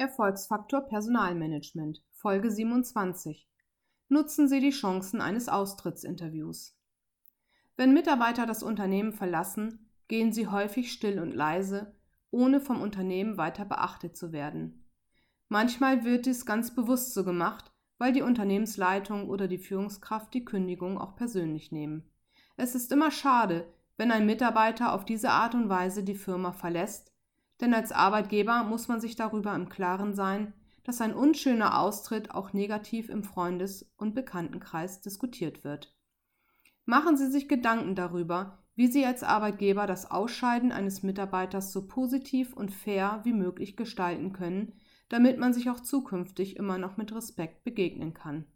Erfolgsfaktor Personalmanagement Folge 27 Nutzen Sie die Chancen eines Austrittsinterviews. Wenn Mitarbeiter das Unternehmen verlassen, gehen sie häufig still und leise, ohne vom Unternehmen weiter beachtet zu werden. Manchmal wird dies ganz bewusst so gemacht, weil die Unternehmensleitung oder die Führungskraft die Kündigung auch persönlich nehmen. Es ist immer schade, wenn ein Mitarbeiter auf diese Art und Weise die Firma verlässt, denn als Arbeitgeber muss man sich darüber im Klaren sein, dass ein unschöner Austritt auch negativ im Freundes- und Bekanntenkreis diskutiert wird. Machen Sie sich Gedanken darüber, wie Sie als Arbeitgeber das Ausscheiden eines Mitarbeiters so positiv und fair wie möglich gestalten können, damit man sich auch zukünftig immer noch mit Respekt begegnen kann.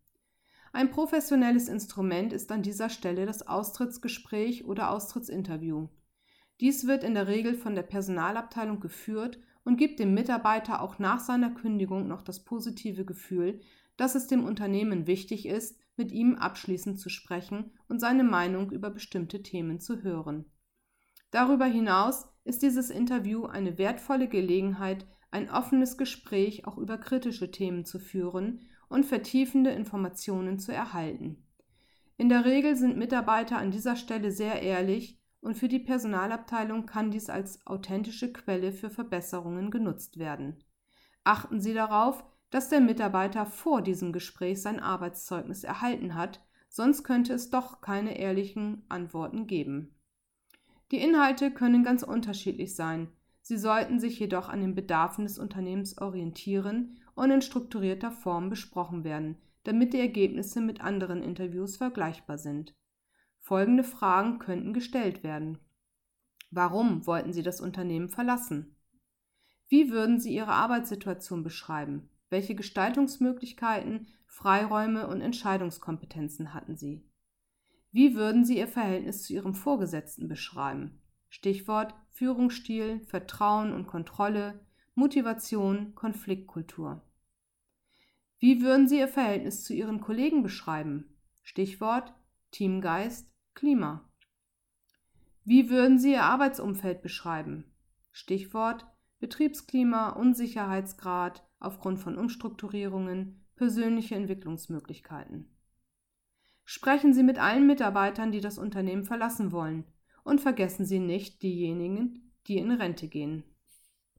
Ein professionelles Instrument ist an dieser Stelle das Austrittsgespräch oder Austrittsinterview. Dies wird in der Regel von der Personalabteilung geführt und gibt dem Mitarbeiter auch nach seiner Kündigung noch das positive Gefühl, dass es dem Unternehmen wichtig ist, mit ihm abschließend zu sprechen und seine Meinung über bestimmte Themen zu hören. Darüber hinaus ist dieses Interview eine wertvolle Gelegenheit, ein offenes Gespräch auch über kritische Themen zu führen und vertiefende Informationen zu erhalten. In der Regel sind Mitarbeiter an dieser Stelle sehr ehrlich und für die Personalabteilung kann dies als authentische Quelle für Verbesserungen genutzt werden. Achten Sie darauf, dass der Mitarbeiter vor diesem Gespräch sein Arbeitszeugnis erhalten hat, sonst könnte es doch keine ehrlichen Antworten geben. Die Inhalte können ganz unterschiedlich sein, sie sollten sich jedoch an den Bedarfen des Unternehmens orientieren und in strukturierter Form besprochen werden, damit die Ergebnisse mit anderen Interviews vergleichbar sind. Folgende Fragen könnten gestellt werden. Warum wollten Sie das Unternehmen verlassen? Wie würden Sie Ihre Arbeitssituation beschreiben? Welche Gestaltungsmöglichkeiten, Freiräume und Entscheidungskompetenzen hatten Sie? Wie würden Sie Ihr Verhältnis zu Ihrem Vorgesetzten beschreiben? Stichwort Führungsstil, Vertrauen und Kontrolle, Motivation, Konfliktkultur. Wie würden Sie Ihr Verhältnis zu Ihren Kollegen beschreiben? Stichwort Teamgeist, Klima. Wie würden Sie Ihr Arbeitsumfeld beschreiben? Stichwort Betriebsklima, Unsicherheitsgrad aufgrund von Umstrukturierungen, persönliche Entwicklungsmöglichkeiten. Sprechen Sie mit allen Mitarbeitern, die das Unternehmen verlassen wollen, und vergessen Sie nicht diejenigen, die in Rente gehen.